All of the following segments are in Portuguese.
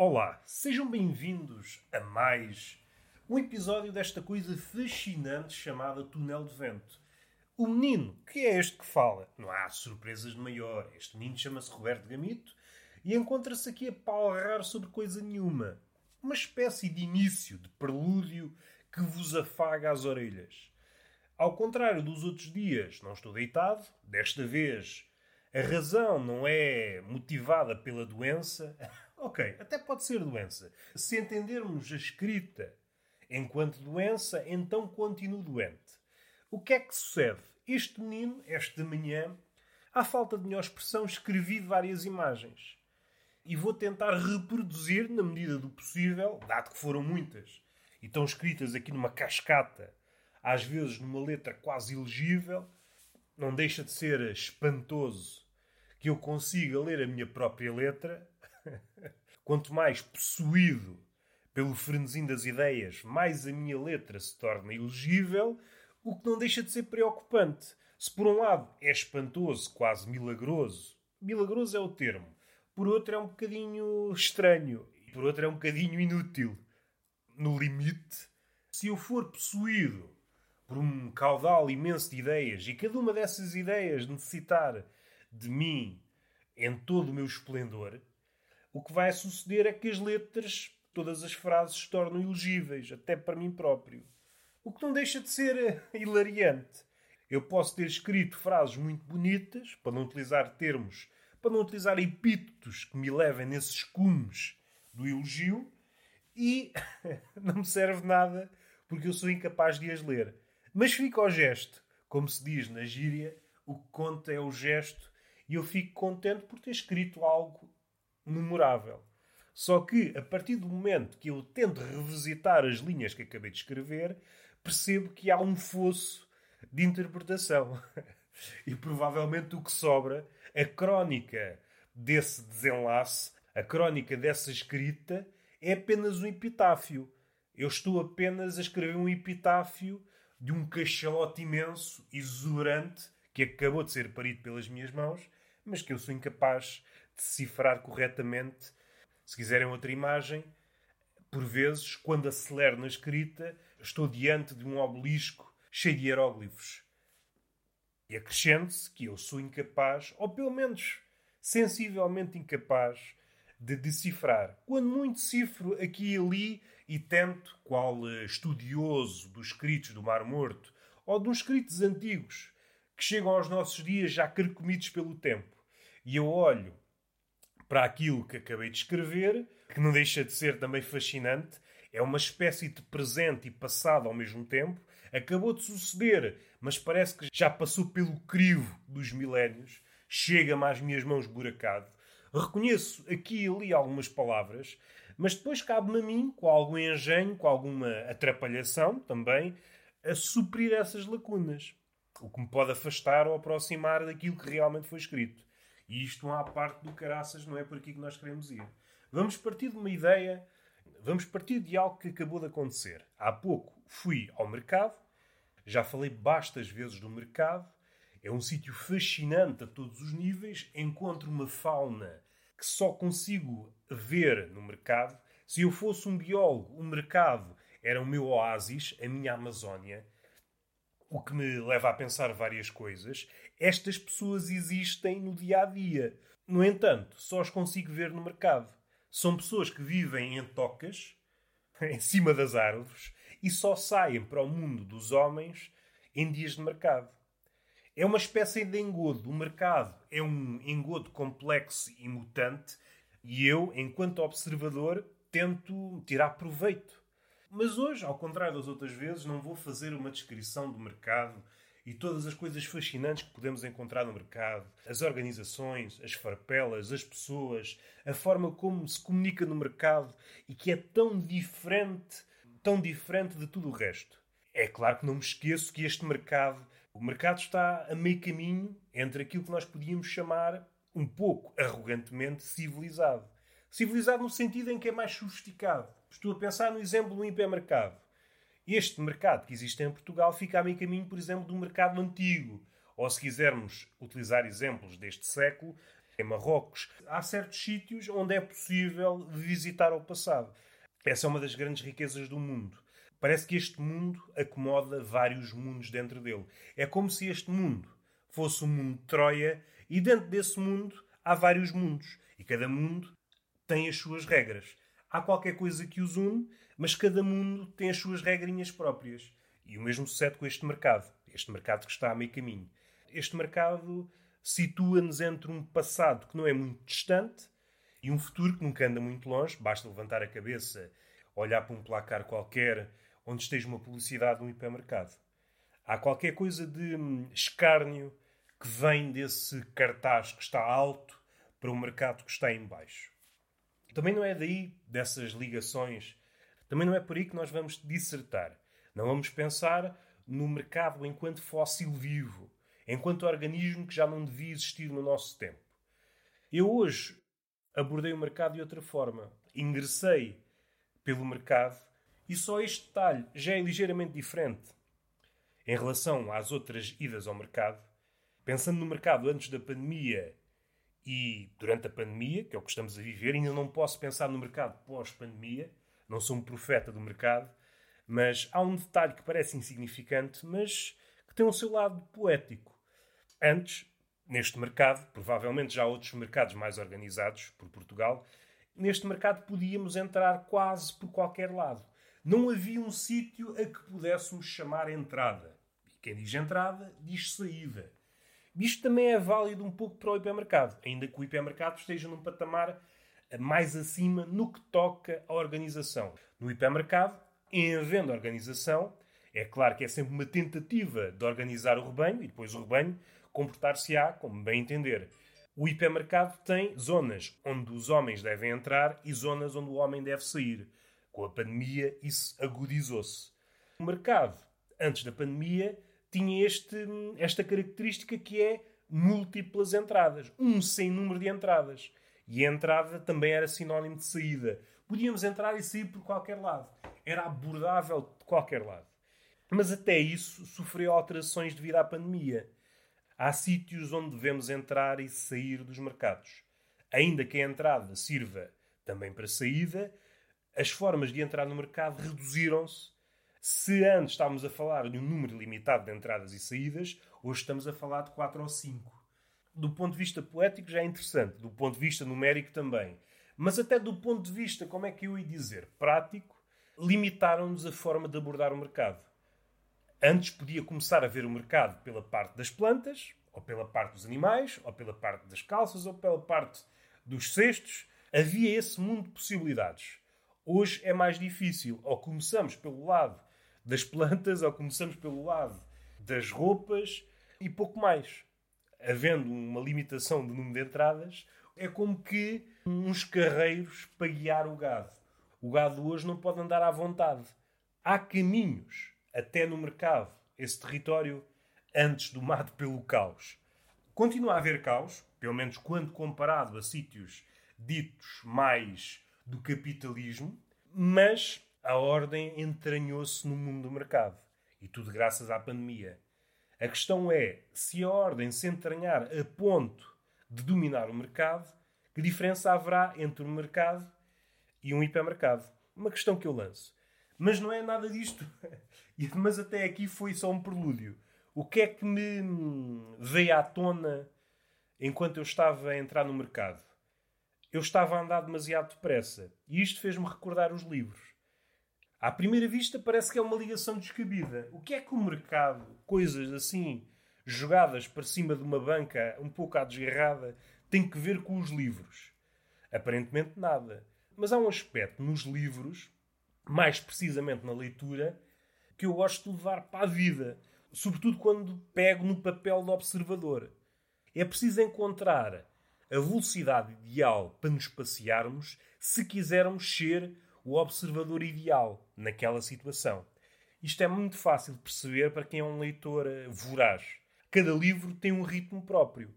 Olá, sejam bem-vindos a mais um episódio desta coisa fascinante chamada Túnel de Vento. O menino, que é este que fala, não há surpresas de maior. Este menino chama-se Roberto Gamito e encontra-se aqui a palrar sobre coisa nenhuma. Uma espécie de início, de prelúdio que vos afaga as orelhas. Ao contrário dos outros dias, não estou deitado, desta vez a razão não é motivada pela doença. ok, até pode ser doença. Se entendermos a escrita enquanto doença, então continuo doente. O que é que sucede? Este menino, esta manhã, à falta de melhor expressão, escrevi várias imagens. E vou tentar reproduzir, na medida do possível, dado que foram muitas, e estão escritas aqui numa cascata, às vezes numa letra quase ilegível, não deixa de ser espantoso que eu consiga ler a minha própria letra. Quanto mais possuído pelo frenesim das ideias, mais a minha letra se torna ilegível, o que não deixa de ser preocupante. Se por um lado é espantoso, quase milagroso, milagroso é o termo, por outro é um bocadinho estranho, e por outro é um bocadinho inútil. No limite, se eu for possuído por um caudal imenso de ideias e cada uma dessas ideias necessitar de mim em todo o meu esplendor, o que vai suceder é que as letras, todas as frases, se tornam ilegíveis, até para mim próprio. O que não deixa de ser eh, hilariante. Eu posso ter escrito frases muito bonitas, para não utilizar termos, para não utilizar epítetos que me levem nesses cumes do elogio, e não me serve nada porque eu sou incapaz de as ler. Mas fica ao gesto. Como se diz na gíria, o que conta é o gesto e eu fico contente por ter escrito algo memorável. Só que, a partir do momento que eu tento revisitar as linhas que acabei de escrever, percebo que há um fosso de interpretação. e provavelmente o que sobra, a crónica desse desenlace, a crónica dessa escrita, é apenas um epitáfio. Eu estou apenas a escrever um epitáfio de um cachalote imenso, exuberante, que acabou de ser parido pelas minhas mãos, mas que eu sou incapaz decifrar corretamente. Se quiserem outra imagem, por vezes, quando acelero na escrita, estou diante de um obelisco cheio de hieróglifos. E acrescente-se que eu sou incapaz, ou pelo menos sensivelmente incapaz, de decifrar. Quando muito cifro aqui e ali e tento, qual estudioso dos escritos do Mar Morto ou dos escritos antigos que chegam aos nossos dias já carcomidos pelo tempo, e eu olho para aquilo que acabei de escrever, que não deixa de ser também fascinante, é uma espécie de presente e passado ao mesmo tempo, acabou de suceder, mas parece que já passou pelo crivo dos milénios, chega-me às minhas mãos buracado. Reconheço aqui e ali algumas palavras, mas depois cabe-me a mim, com algum engenho, com alguma atrapalhação também, a suprir essas lacunas. O que me pode afastar ou aproximar daquilo que realmente foi escrito. E isto não há parte do caraças, não é por aqui que nós queremos ir. Vamos partir de uma ideia, vamos partir de algo que acabou de acontecer. Há pouco fui ao mercado, já falei bastas vezes do mercado, é um sítio fascinante a todos os níveis, encontro uma fauna que só consigo ver no mercado. Se eu fosse um biólogo, o mercado era o meu oásis, a minha Amazónia. O que me leva a pensar várias coisas. Estas pessoas existem no dia a dia. No entanto, só as consigo ver no mercado. São pessoas que vivem em tocas, em cima das árvores, e só saem para o mundo dos homens em dias de mercado. É uma espécie de engodo. O mercado é um engodo complexo e mutante e eu, enquanto observador, tento tirar proveito. Mas hoje, ao contrário das outras vezes, não vou fazer uma descrição do mercado e todas as coisas fascinantes que podemos encontrar no mercado, as organizações, as farpelas, as pessoas, a forma como se comunica no mercado e que é tão diferente, tão diferente de tudo o resto. É claro que não me esqueço que este mercado o mercado está a meio caminho entre aquilo que nós podíamos chamar, um pouco arrogantemente, civilizado. Civilizado no sentido em que é mais sofisticado. Estou a pensar no exemplo do hipermercado. Este mercado que existe em Portugal fica a meio caminho, por exemplo, do mercado antigo. Ou, se quisermos utilizar exemplos deste século, em Marrocos. Há certos sítios onde é possível visitar o passado. Essa é uma das grandes riquezas do mundo. Parece que este mundo acomoda vários mundos dentro dele. É como se este mundo fosse o mundo de Troia e dentro desse mundo há vários mundos. E cada mundo tem as suas regras. Há qualquer coisa que os une, mas cada mundo tem as suas regrinhas próprias. E o mesmo sucede com este mercado. Este mercado que está a meio caminho. Este mercado situa-nos entre um passado que não é muito distante e um futuro que nunca anda muito longe. Basta levantar a cabeça, olhar para um placar qualquer onde esteja uma publicidade de um hipermercado. Há qualquer coisa de hum, escárnio que vem desse cartaz que está alto para o mercado que está em baixo. Também não é daí, dessas ligações, também não é por aí que nós vamos dissertar. Não vamos pensar no mercado enquanto fóssil vivo, enquanto organismo que já não devia existir no nosso tempo. Eu hoje abordei o mercado de outra forma. Ingressei pelo mercado e só este detalhe já é ligeiramente diferente em relação às outras idas ao mercado. Pensando no mercado antes da pandemia e durante a pandemia, que é o que estamos a viver, ainda não posso pensar no mercado pós-pandemia, não sou um profeta do mercado, mas há um detalhe que parece insignificante, mas que tem o seu lado poético. Antes, neste mercado, provavelmente já há outros mercados mais organizados por Portugal, neste mercado podíamos entrar quase por qualquer lado. Não havia um sítio a que pudéssemos chamar entrada. E quem diz entrada, diz saída. Isto também é válido um pouco para o hipermercado, ainda que o hipermercado esteja num patamar mais acima no que toca à organização. No hipermercado, em havendo organização, é claro que é sempre uma tentativa de organizar o rebanho e depois o rebanho comportar-se-á como bem entender. O hipermercado tem zonas onde os homens devem entrar e zonas onde o homem deve sair. Com a pandemia, isso agudizou-se. O mercado, antes da pandemia, tinha este, esta característica que é múltiplas entradas, um sem número de entradas. E a entrada também era sinónimo de saída. Podíamos entrar e sair por qualquer lado. Era abordável de qualquer lado. Mas até isso sofreu alterações devido à pandemia. Há sítios onde devemos entrar e sair dos mercados. Ainda que a entrada sirva também para saída, as formas de entrar no mercado reduziram-se se antes estávamos a falar de um número limitado de entradas e saídas, hoje estamos a falar de 4 ou 5. Do ponto de vista poético já é interessante, do ponto de vista numérico também. Mas até do ponto de vista, como é que eu ia dizer, prático, limitaram-nos a forma de abordar o mercado. Antes podia começar a ver o mercado pela parte das plantas, ou pela parte dos animais, ou pela parte das calças, ou pela parte dos cestos. Havia esse mundo de possibilidades. Hoje é mais difícil. Ou começamos pelo lado das plantas ou começamos pelo lado das roupas e pouco mais. Havendo uma limitação de número de entradas, é como que uns carreiros para guiar o gado. O gado hoje não pode andar à vontade. Há caminhos até no mercado, esse território antes domado pelo caos. Continua a haver caos, pelo menos quando comparado a sítios ditos mais do capitalismo, mas a ordem entranhou-se no mundo do mercado. E tudo graças à pandemia. A questão é, se a ordem se entranhar a ponto de dominar o mercado, que diferença haverá entre um mercado e um hipermercado? Uma questão que eu lanço. Mas não é nada disto. Mas até aqui foi só um prelúdio. O que é que me veio à tona enquanto eu estava a entrar no mercado? Eu estava a andar demasiado depressa e isto fez-me recordar os livros. À primeira vista parece que é uma ligação descabida. O que é que o mercado, coisas assim, jogadas para cima de uma banca um pouco à desgarrada, tem que ver com os livros? Aparentemente nada. Mas há um aspecto nos livros, mais precisamente na leitura, que eu gosto de levar para a vida. Sobretudo quando pego no papel do observador. É preciso encontrar a velocidade ideal para nos passearmos se quisermos ser o observador ideal naquela situação. Isto é muito fácil de perceber para quem é um leitor eh, voraz. Cada livro tem um ritmo próprio.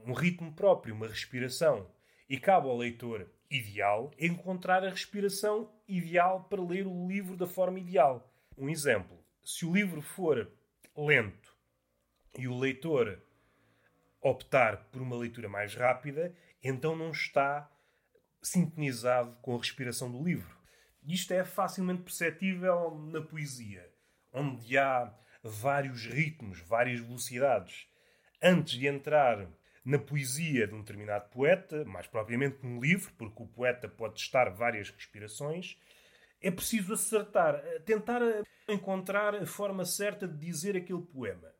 Um ritmo próprio, uma respiração. E cabe ao leitor ideal encontrar a respiração ideal para ler o livro da forma ideal. Um exemplo: se o livro for lento e o leitor optar por uma leitura mais rápida, então não está sintonizado com a respiração do livro. Isto é facilmente perceptível na poesia, onde há vários ritmos, várias velocidades. Antes de entrar na poesia de um determinado poeta, mais propriamente num livro, porque o poeta pode testar várias respirações, é preciso acertar, tentar encontrar a forma certa de dizer aquele poema.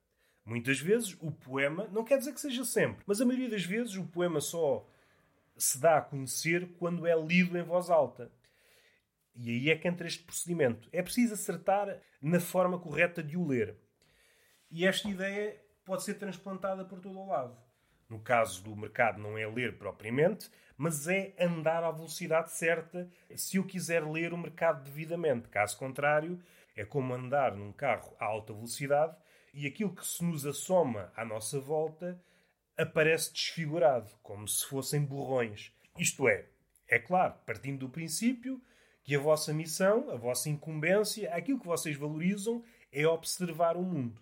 Muitas vezes o poema, não quer dizer que seja sempre, mas a maioria das vezes o poema só se dá a conhecer quando é lido em voz alta. E aí é que entra este procedimento. É preciso acertar na forma correta de o ler. E esta ideia pode ser transplantada por todo o lado. No caso do mercado, não é ler propriamente, mas é andar à velocidade certa se eu quiser ler o mercado devidamente. Caso contrário, é como andar num carro a alta velocidade e aquilo que se nos assoma à nossa volta aparece desfigurado, como se fossem borrões. Isto é, é claro, partindo do princípio que a vossa missão, a vossa incumbência, aquilo que vocês valorizam é observar o mundo.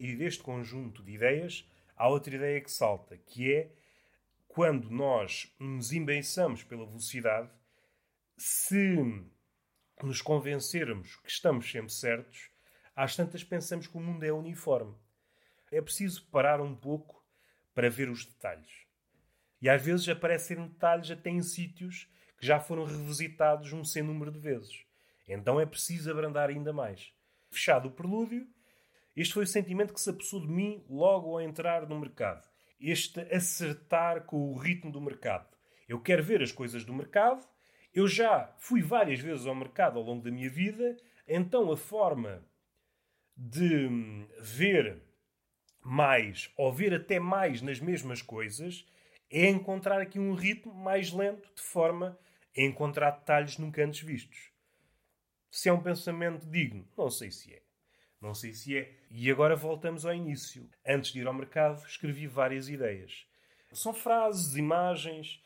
E deste conjunto de ideias, há outra ideia que salta, que é quando nós nos embeiçamos pela velocidade, se nos convencermos que estamos sempre certos, às tantas pensamos que o mundo é uniforme. É preciso parar um pouco para ver os detalhes. E às vezes aparecem detalhes até em sítios que já foram revisitados um sem número de vezes. Então é preciso abrandar ainda mais. Fechado o prelúdio, este foi o sentimento que se apossou de mim logo ao entrar no mercado. Este acertar com o ritmo do mercado. Eu quero ver as coisas do mercado. Eu já fui várias vezes ao mercado ao longo da minha vida, então a forma de ver mais, ou ver até mais nas mesmas coisas, é encontrar aqui um ritmo mais lento, de forma encontrar detalhes nunca antes vistos. Se é um pensamento digno, não sei se é. Não sei se é. E agora voltamos ao início. Antes de ir ao mercado, escrevi várias ideias. São frases, imagens.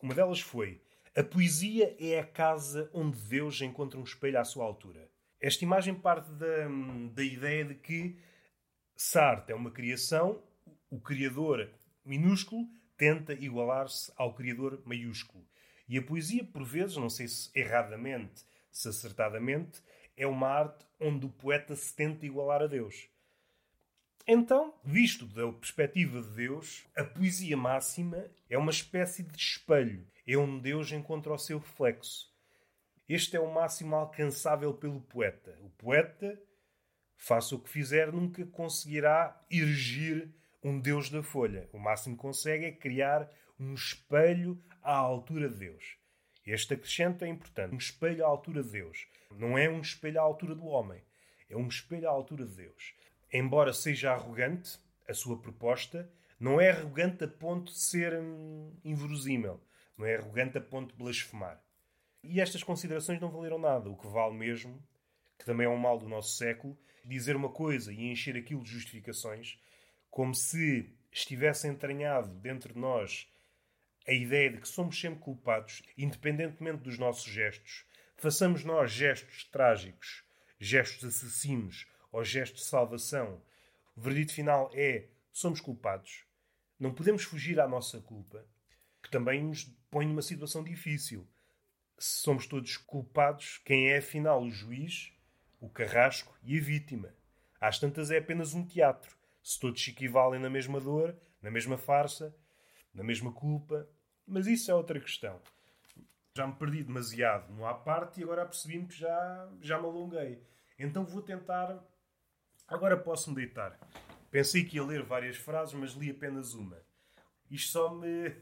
Uma delas foi: A poesia é a casa onde Deus encontra um espelho à sua altura. Esta imagem parte da, da ideia de que Sartre é uma criação, o criador minúsculo tenta igualar-se ao criador maiúsculo. E a poesia, por vezes, não sei se erradamente, se acertadamente, é uma arte onde o poeta se tenta igualar a Deus. Então, visto da perspectiva de Deus, a poesia máxima é uma espécie de espelho. É onde Deus encontra o seu reflexo. Este é o máximo alcançável pelo poeta. O poeta faça o que fizer, nunca conseguirá erigir um Deus da folha. O máximo que consegue é criar um espelho à altura de Deus. Este acrescento é importante. Um espelho à altura de Deus. Não é um espelho à altura do homem. É um espelho à altura de Deus. Embora seja arrogante, a sua proposta não é arrogante a ponto de ser hum, inverosímil. Não é arrogante a ponto de blasfemar. E estas considerações não valeram nada. O que vale mesmo, que também é um mal do nosso século, dizer uma coisa e encher aquilo de justificações, como se estivesse entranhado dentro de nós a ideia de que somos sempre culpados, independentemente dos nossos gestos. Façamos nós gestos trágicos, gestos assassinos ou gestos de salvação. O verdito final é: somos culpados. Não podemos fugir à nossa culpa, que também nos põe numa situação difícil. Se somos todos culpados, quem é afinal o juiz o carrasco e a vítima. Às tantas é apenas um teatro. Se todos se equivalem na mesma dor, na mesma farsa, na mesma culpa. Mas isso é outra questão. Já me perdi demasiado no à parte e agora percebi-me que já, já me alonguei. Então vou tentar. Agora posso-me deitar. Pensei que ia ler várias frases, mas li apenas uma. Isto só me.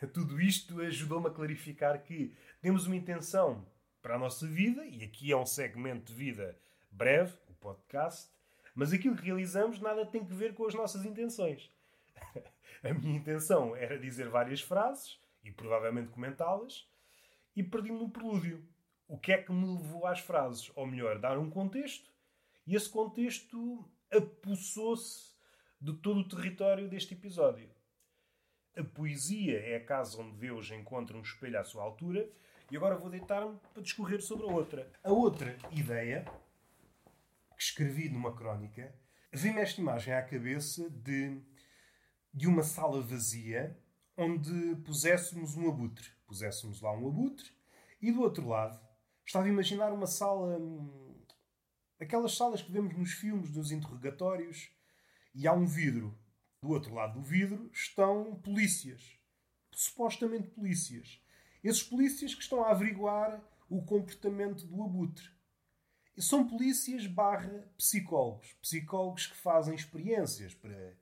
Tudo isto ajudou-me a clarificar que temos uma intenção para a nossa vida, e aqui é um segmento de vida breve, o podcast, mas aquilo que realizamos nada tem que ver com as nossas intenções. a minha intenção era dizer várias frases e provavelmente comentá-las, e perdi-me no prelúdio. O que é que me levou às frases? Ou melhor, dar um contexto, e esse contexto apossou-se de todo o território deste episódio. A poesia é a casa onde Deus encontra um espelho à sua altura, e agora vou deitar-me para discorrer sobre a outra. A outra ideia, que escrevi numa crónica, Vem-me esta imagem à cabeça de, de uma sala vazia onde puséssemos um abutre. Puséssemos lá um abutre e do outro lado estava a imaginar uma sala. Hum, aquelas salas que vemos nos filmes dos interrogatórios e há um vidro. Do outro lado do vidro estão polícias. Supostamente polícias. Esses polícias que estão a averiguar o comportamento do abutre. São polícias barra psicólogos. Psicólogos que fazem experiências para...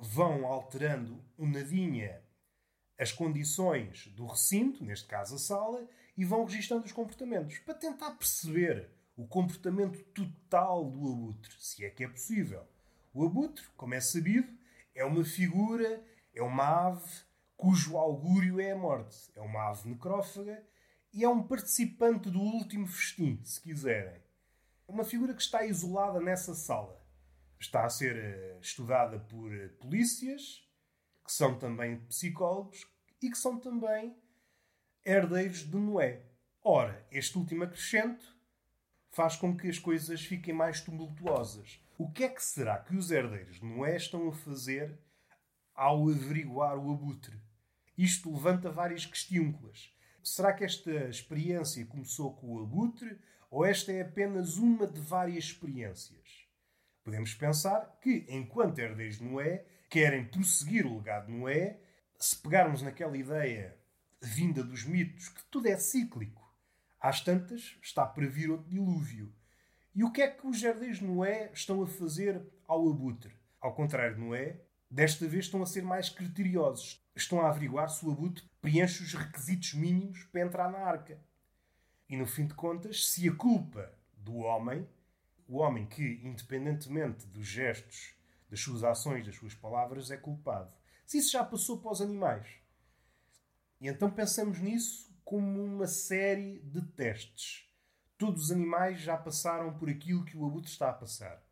Vão alterando um nadinha as condições do recinto, neste caso a sala, e vão registando os comportamentos para tentar perceber o comportamento total do abutre, se é que é possível. O abutre, como é sabido, é uma figura, é uma ave cujo augúrio é a morte. É uma ave necrófaga e é um participante do último festim, se quiserem. É uma figura que está isolada nessa sala. Está a ser eh, estudada por eh, polícias, que são também psicólogos e que são também herdeiros de Noé. Ora, este último acrescento faz com que as coisas fiquem mais tumultuosas. O que é que será que os herdeiros de Noé estão a fazer ao averiguar o abutre? Isto levanta várias questiúnculas. Será que esta experiência começou com o abutre ou esta é apenas uma de várias experiências? Podemos pensar que, enquanto herdeiros de Noé, querem prosseguir o legado de Noé, se pegarmos naquela ideia vinda dos mitos que tudo é cíclico, às tantas está para vir outro dilúvio. E o que é que os herdeiros de Noé estão a fazer ao abutre? Ao contrário de Noé, desta vez estão a ser mais criteriosos. Estão a averiguar se o abutre preenche os requisitos mínimos para entrar na arca. E no fim de contas, se a culpa do homem, o homem que, independentemente dos gestos, das suas ações, das suas palavras, é culpado. Se isso já passou para os animais. E então pensamos nisso como uma série de testes. Todos os animais já passaram por aquilo que o abutre está a passar.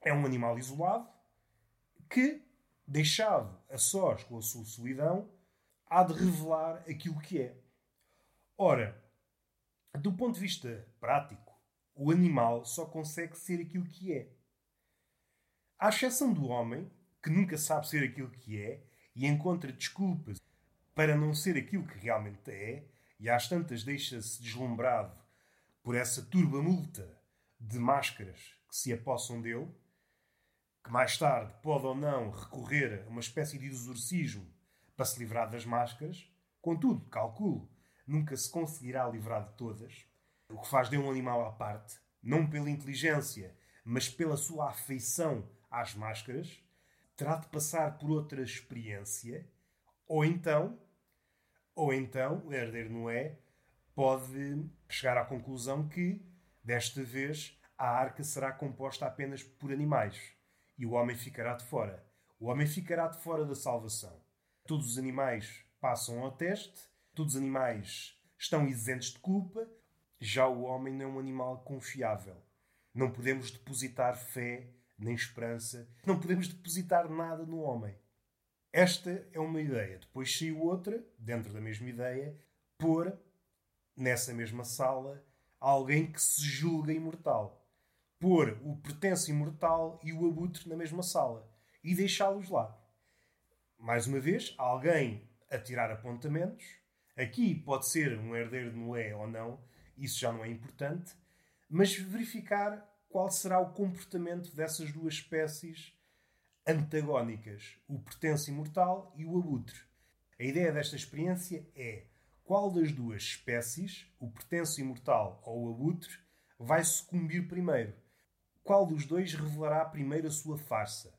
É um animal isolado que, deixado a sós com a sua solidão, há de revelar aquilo que é. Ora, do ponto de vista prático, o animal só consegue ser aquilo que é. À exceção do homem, que nunca sabe ser aquilo que é e encontra desculpas para não ser aquilo que realmente é, e às tantas deixa-se deslumbrado por essa turba multa de máscaras que se apossam dele, que mais tarde pode ou não recorrer a uma espécie de exorcismo para se livrar das máscaras, contudo, calculo, nunca se conseguirá livrar de todas, o que faz de um animal à parte, não pela inteligência, mas pela sua afeição às máscaras, terá de passar por outra experiência, ou então ou então o herdeiro Noé pode chegar à conclusão que, desta vez, a arca será composta apenas por animais e o homem ficará de fora. O homem ficará de fora da salvação. Todos os animais passam ao teste, todos os animais estão isentos de culpa, já o homem não é um animal confiável. Não podemos depositar fé nem esperança, não podemos depositar nada no homem. Esta é uma ideia. Depois saiu outra, dentro da mesma ideia, pôr nessa mesma sala alguém que se julga imortal. Pôr o pertence imortal e o abutre na mesma sala e deixá-los lá. Mais uma vez, alguém a tirar apontamentos. Aqui pode ser um herdeiro de Noé ou não, isso já não é importante, mas verificar qual será o comportamento dessas duas espécies antagónicas, o pertence imortal e o abutre. A ideia desta experiência é qual das duas espécies, o pertence imortal ou o abutre, vai sucumbir primeiro. Qual dos dois revelará primeiro a sua farsa?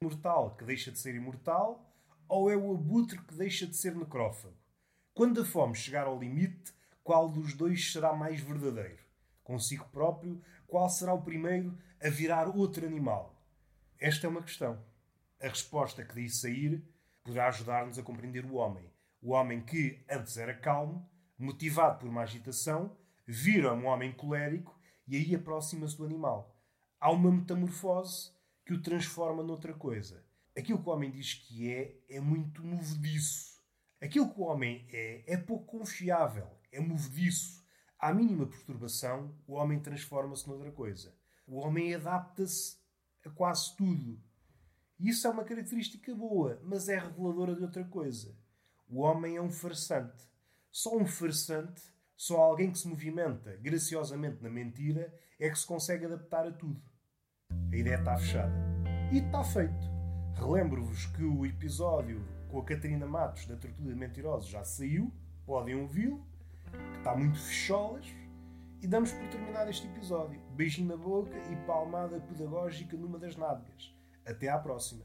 O imortal que deixa de ser imortal ou é o abutre que deixa de ser necrófago? Quando a fome chegar ao limite, qual dos dois será mais verdadeiro? Consigo próprio, qual será o primeiro a virar outro animal? Esta é uma questão a resposta que daí sair poderá ajudar-nos a compreender o homem. O homem que antes era calmo, motivado por uma agitação, vira um homem colérico e aí aproxima-se do animal. Há uma metamorfose que o transforma noutra coisa. Aquilo que o homem diz que é, é muito movediço. Aquilo que o homem é, é pouco confiável, é movediço. À mínima perturbação, o homem transforma-se noutra coisa. O homem adapta-se a quase tudo. Isso é uma característica boa, mas é reveladora de outra coisa. O homem é um farsante. Só um farsante, só alguém que se movimenta graciosamente na mentira, é que se consegue adaptar a tudo. A ideia está fechada. E está feito. Relembro-vos que o episódio com a Catarina Matos da Tortuga de Mentirosos já saiu, podem ouvi-lo, está muito fecholas. E damos por terminado este episódio. Beijinho na boca e palmada pedagógica numa das nádegas. Até à próxima.